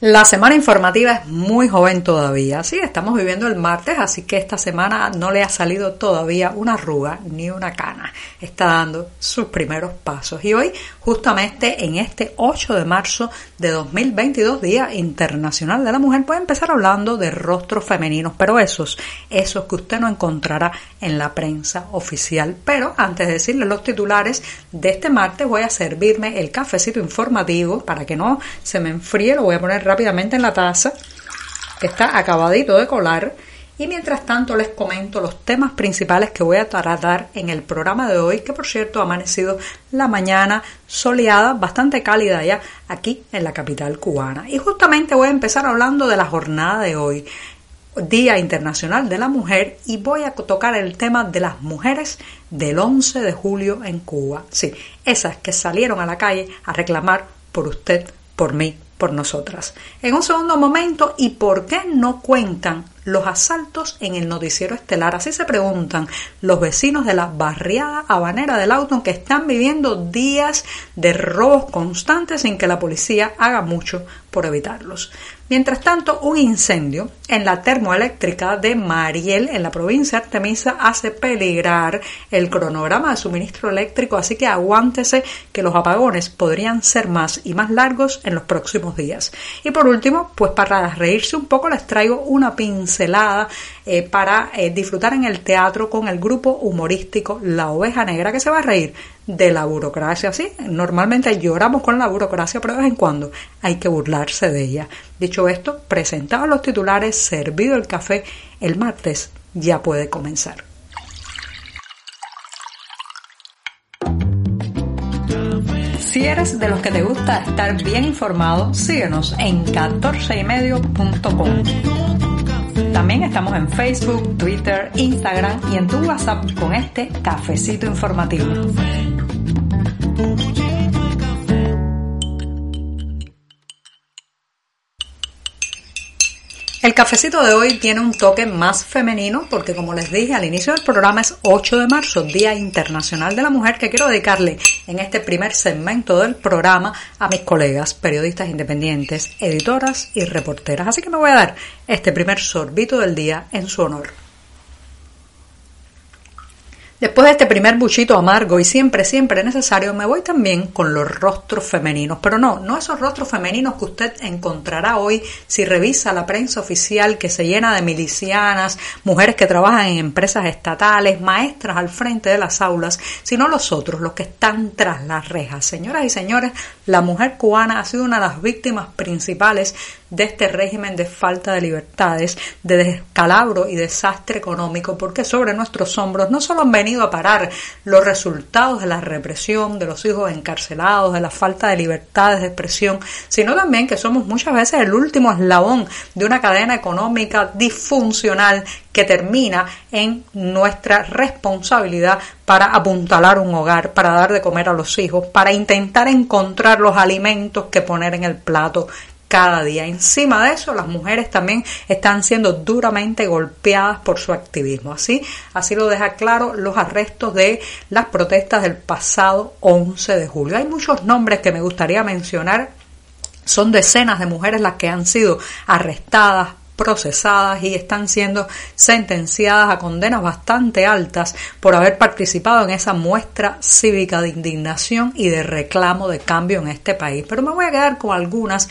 La semana informativa es muy joven todavía. Sí, estamos viviendo el martes, así que esta semana no le ha salido todavía una arruga ni una cana. Está dando sus primeros pasos. Y hoy, justamente en este 8 de marzo de 2022, Día Internacional de la Mujer, puede empezar hablando de rostros femeninos, pero esos, esos que usted no encontrará en la prensa oficial. Pero antes de decirle los titulares de este martes, voy a servirme el cafecito informativo para que no se me enfríe. Lo voy a poner rápidamente en la taza, que está acabadito de colar. Y mientras tanto les comento los temas principales que voy a tratar en el programa de hoy, que por cierto ha amanecido la mañana soleada, bastante cálida ya aquí en la capital cubana. Y justamente voy a empezar hablando de la jornada de hoy, Día Internacional de la Mujer, y voy a tocar el tema de las mujeres del 11 de julio en Cuba. Sí, esas que salieron a la calle a reclamar por usted, por mí, por nosotras. En un segundo momento, ¿y por qué no cuentan los asaltos en el noticiero estelar? Así se preguntan los vecinos de la barriada habanera del auto que están viviendo días de robos constantes sin que la policía haga mucho por evitarlos. Mientras tanto, un incendio en la termoeléctrica de Mariel, en la provincia de Artemisa, hace peligrar el cronograma de suministro eléctrico, así que aguántese que los apagones podrían ser más y más largos en los próximos días. Y por último, pues para reírse un poco, les traigo una eh, para eh, disfrutar en el teatro con el grupo humorístico La Oveja Negra, que se va a reír de la burocracia. Sí, normalmente lloramos con la burocracia, pero de vez en cuando hay que burlarse de ella. Dicho esto, presentado los titulares, servido el café, el martes ya puede comenzar. Si eres de los que te gusta estar bien informado, síguenos en 14ymedio.com. También estamos en Facebook, Twitter, Instagram y en tu WhatsApp con este cafecito informativo. El cafecito de hoy tiene un toque más femenino porque como les dije al inicio del programa es 8 de marzo, Día Internacional de la Mujer, que quiero dedicarle en este primer segmento del programa a mis colegas, periodistas independientes, editoras y reporteras. Así que me voy a dar este primer sorbito del día en su honor. Después de este primer buchito amargo y siempre, siempre necesario, me voy también con los rostros femeninos. Pero no, no esos rostros femeninos que usted encontrará hoy si revisa la prensa oficial que se llena de milicianas, mujeres que trabajan en empresas estatales, maestras al frente de las aulas, sino los otros, los que están tras las rejas. Señoras y señores, la mujer cubana ha sido una de las víctimas principales de este régimen de falta de libertades, de descalabro y desastre económico, porque sobre nuestros hombros no solo han venido a parar los resultados de la represión, de los hijos encarcelados, de la falta de libertades de expresión, sino también que somos muchas veces el último eslabón de una cadena económica disfuncional que termina en nuestra responsabilidad para apuntalar un hogar, para dar de comer a los hijos, para intentar encontrar los alimentos que poner en el plato cada día. Encima de eso, las mujeres también están siendo duramente golpeadas por su activismo. Así, así lo deja claro los arrestos de las protestas del pasado 11 de julio. Hay muchos nombres que me gustaría mencionar. Son decenas de mujeres las que han sido arrestadas, procesadas y están siendo sentenciadas a condenas bastante altas por haber participado en esa muestra cívica de indignación y de reclamo de cambio en este país. Pero me voy a quedar con algunas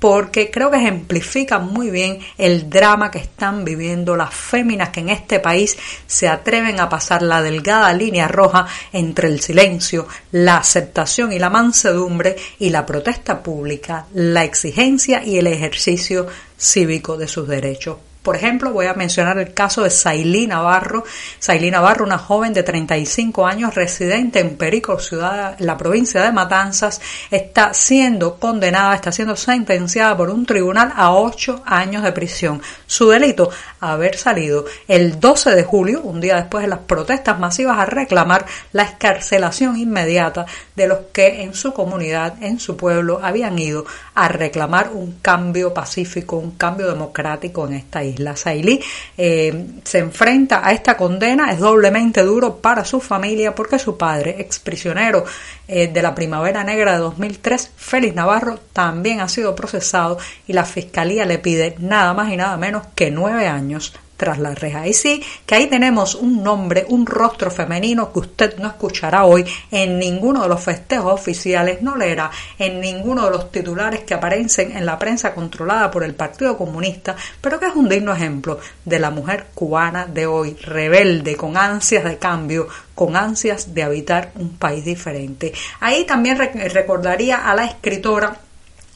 porque creo que ejemplifica muy bien el drama que están viviendo las féminas que en este país se atreven a pasar la delgada línea roja entre el silencio, la aceptación y la mansedumbre y la protesta pública, la exigencia y el ejercicio cívico de sus derechos Por ejemplo, voy a mencionar el caso de Sailí Navarro. Sailí Navarro, una joven de 35 años residente en Perico, ciudad, la provincia de Matanzas, está siendo condenada, está siendo sentenciada por un tribunal a 8 años de prisión. Su delito, haber salido el 12 de julio, un día después de las protestas masivas, a reclamar la escarcelación inmediata de los que en su comunidad, en su pueblo, habían ido a reclamar un cambio pacífico, un cambio democrático en esta isla. Sailí eh, se enfrenta a esta condena, es doblemente duro para su familia porque su padre, exprisionero eh, de la Primavera Negra de 2003, Félix Navarro, también ha sido procesado y la fiscalía le pide nada más y nada menos que nueve años tras la reja. Y sí, que ahí tenemos un nombre, un rostro femenino que usted no escuchará hoy en ninguno de los festejos oficiales, no leerá en ninguno de los titulares que aparecen en la prensa controlada por el Partido Comunista, pero que es un digno ejemplo de la mujer cubana de hoy, rebelde, con ansias de cambio, con ansias de habitar un país diferente. Ahí también recordaría a la escritora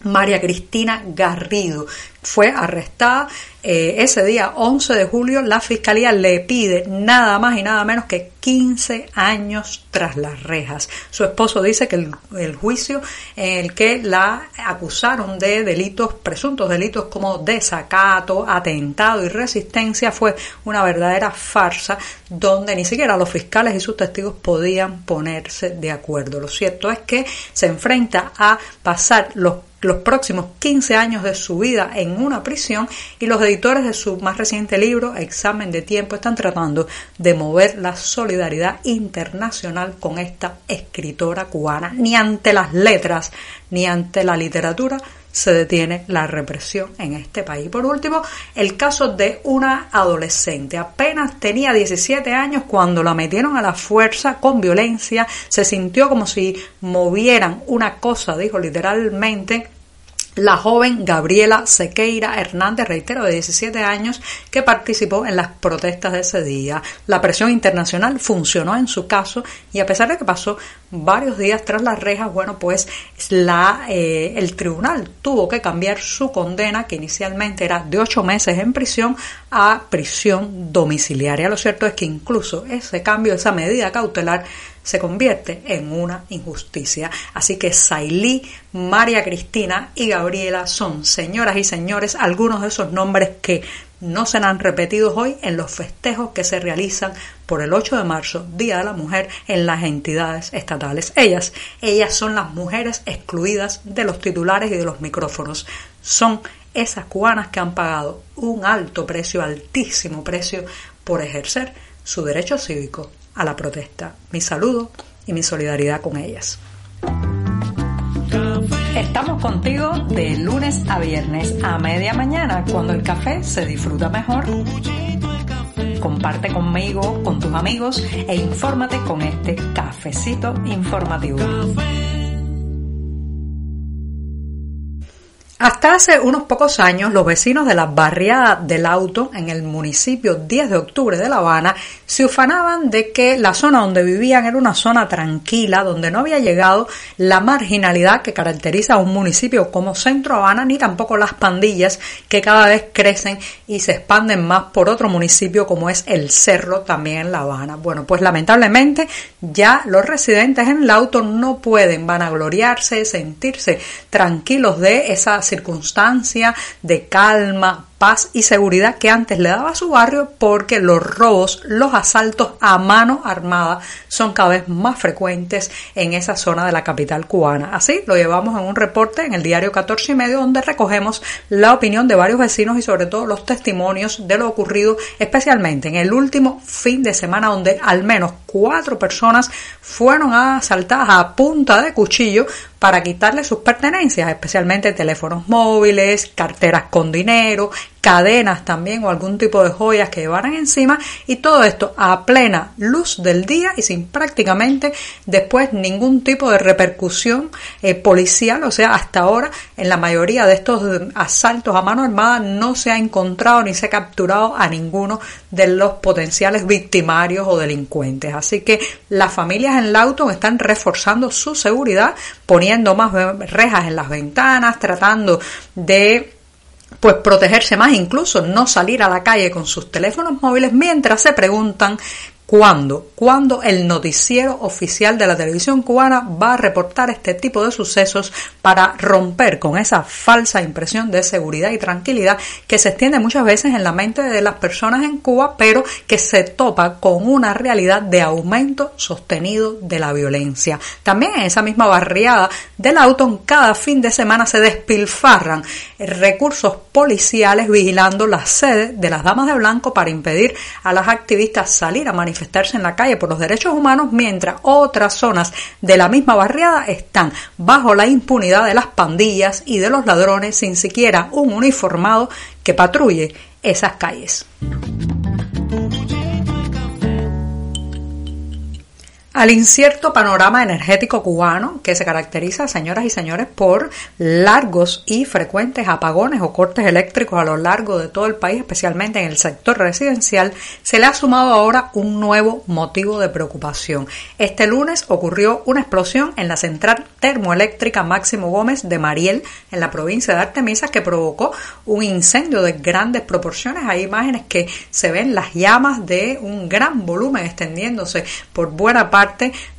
María Cristina Garrido. Fue arrestada eh, ese día, 11 de julio. La fiscalía le pide nada más y nada menos que 15 años tras las rejas. Su esposo dice que el, juicio en el que la acusaron de delitos, presuntos delitos como desacato, atentado y resistencia fue una verdadera farsa donde ni siquiera los fiscales y sus testigos podían ponerse de acuerdo. Lo cierto es que se enfrenta a pasar los próximos 15 años de su vida en una prisión y los editores de su más reciente libro, Examen de Tiempo, están tratando de mover la solidaridad internacional con esta escritora cubana. Ni ante las letras ni ante la literatura se detiene la represión en este país. Por último, el caso de una adolescente. Apenas tenía 17 años cuando la metieron a la fuerza con violencia. Se sintió como si movieran una cosa, dijo literalmente, la joven Gabriela Sequeira Hernández, reitero, de 17 años, que participó en las protestas de ese día. La presión internacional funcionó en su caso y a pesar de que pasó varios días tras las rejas, bueno, pues la, eh, el tribunal tuvo que cambiar su condena, que inicialmente era de ocho meses en prisión, a prisión domiciliaria. Lo cierto es que incluso ese cambio, esa medida cautelar, se convierte en una injusticia. Así que Sailí, María Cristina y Gabriela son, señoras y señores, algunos de esos nombres que no serán repetidos hoy en los festejos que se realizan por el 8 de marzo, Día de la Mujer, en las entidades estatales. Ellas, ellas son las mujeres excluidas de los titulares y de los micrófonos. Son esas cubanas que han pagado un alto precio, altísimo precio, por ejercer su derecho cívico a la protesta. Mi saludo y mi solidaridad con ellas. Estamos contigo de lunes a viernes a media mañana cuando el café se disfruta mejor. Comparte conmigo, con tus amigos e infórmate con este cafecito informativo. Hasta hace unos pocos años, los vecinos de la barriada del auto en el municipio 10 de octubre de La Habana se ufanaban de que la zona donde vivían era una zona tranquila, donde no había llegado la marginalidad que caracteriza a un municipio como Centro Habana, ni tampoco las pandillas que cada vez crecen y se expanden más por otro municipio como es el Cerro, también en La Habana. Bueno, pues lamentablemente ya los residentes en el auto no pueden vanagloriarse, sentirse tranquilos de esa circunstancia de calma, paz y seguridad que antes le daba a su barrio porque los robos, los asaltos a mano armada son cada vez más frecuentes en esa zona de la capital cubana. Así lo llevamos en un reporte en el diario 14 y medio donde recogemos la opinión de varios vecinos y sobre todo los testimonios de lo ocurrido especialmente en el último fin de semana donde al menos cuatro personas fueron asaltadas a punta de cuchillo para quitarle sus pertenencias, especialmente teléfonos móviles, carteras con dinero, cadenas también o algún tipo de joyas que llevaran encima y todo esto a plena luz del día y sin prácticamente después ningún tipo de repercusión eh, policial, o sea, hasta ahora en la mayoría de estos asaltos a mano armada no se ha encontrado ni se ha capturado a ninguno de los potenciales victimarios o delincuentes. Así que las familias en Lauton están reforzando su seguridad, poniendo más rejas en las ventanas, tratando de pues protegerse más, incluso no salir a la calle con sus teléfonos móviles mientras se preguntan ¿Cuándo? ¿Cuándo el noticiero oficial de la televisión cubana va a reportar este tipo de sucesos para romper con esa falsa impresión de seguridad y tranquilidad que se extiende muchas veces en la mente de las personas en Cuba, pero que se topa con una realidad de aumento sostenido de la violencia? También en esa misma barriada del auto, cada fin de semana se despilfarran recursos policiales vigilando la sede de las damas de blanco para impedir a las activistas salir a manifestar en la calle por los derechos humanos, mientras otras zonas de la misma barriada están bajo la impunidad de las pandillas y de los ladrones sin siquiera un uniformado que patrulle esas calles. Al incierto panorama energético cubano que se caracteriza, señoras y señores, por largos y frecuentes apagones o cortes eléctricos a lo largo de todo el país, especialmente en el sector residencial, se le ha sumado ahora un nuevo motivo de preocupación. Este lunes ocurrió una explosión en la central termoeléctrica Máximo Gómez de Mariel, en la provincia de Artemisa, que provocó un incendio de grandes proporciones. Hay imágenes que se ven las llamas de un gran volumen extendiéndose por buena parte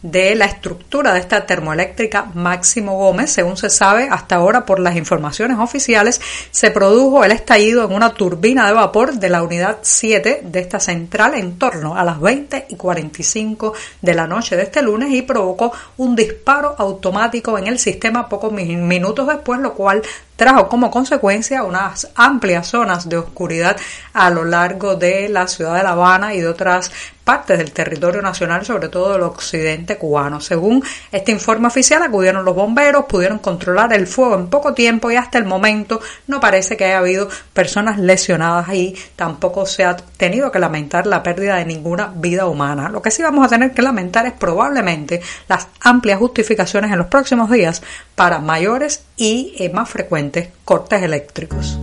de la estructura de esta termoeléctrica Máximo Gómez. Según se sabe hasta ahora por las informaciones oficiales, se produjo el estallido en una turbina de vapor de la unidad 7 de esta central en torno a las 20 y 45 de la noche de este lunes y provocó un disparo automático en el sistema pocos minutos después, lo cual trajo como consecuencia unas amplias zonas de oscuridad a lo largo de la ciudad de La Habana y de otras partes del territorio nacional, sobre todo del occidente cubano. Según este informe oficial, acudieron los bomberos, pudieron controlar el fuego en poco tiempo y hasta el momento no parece que haya habido personas lesionadas y tampoco se ha tenido que lamentar la pérdida de ninguna vida humana. Lo que sí vamos a tener que lamentar es probablemente las amplias justificaciones en los próximos días para mayores y eh, más frecuentes cortes eléctricos.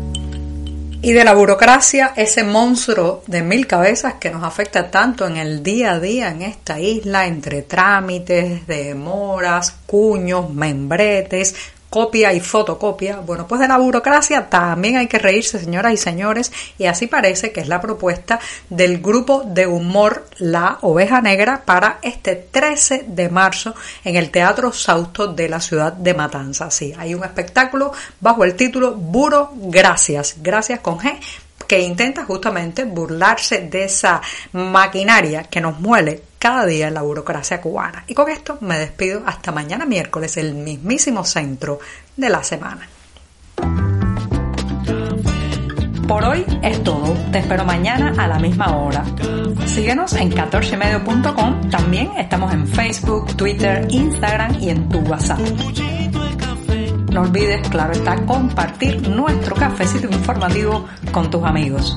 Y de la burocracia, ese monstruo de mil cabezas que nos afecta tanto en el día a día en esta isla, entre trámites, demoras, cuños, membretes, copia y fotocopia. Bueno, pues de la burocracia también hay que reírse, señoras y señores, y así parece que es la propuesta del grupo de humor La Oveja Negra para este 13 de marzo en el Teatro Sausto de la ciudad de Matanzas. Sí, hay un espectáculo bajo el título Buro Gracias, gracias con G que intenta justamente burlarse de esa maquinaria que nos muele cada día la burocracia cubana. Y con esto me despido hasta mañana miércoles, el mismísimo centro de la semana. Por hoy es todo. Te espero mañana a la misma hora. Síguenos en 14medio.com. También estamos en Facebook, Twitter, Instagram y en tu WhatsApp. No olvides, claro está, compartir nuestro cafecito informativo con tus amigos.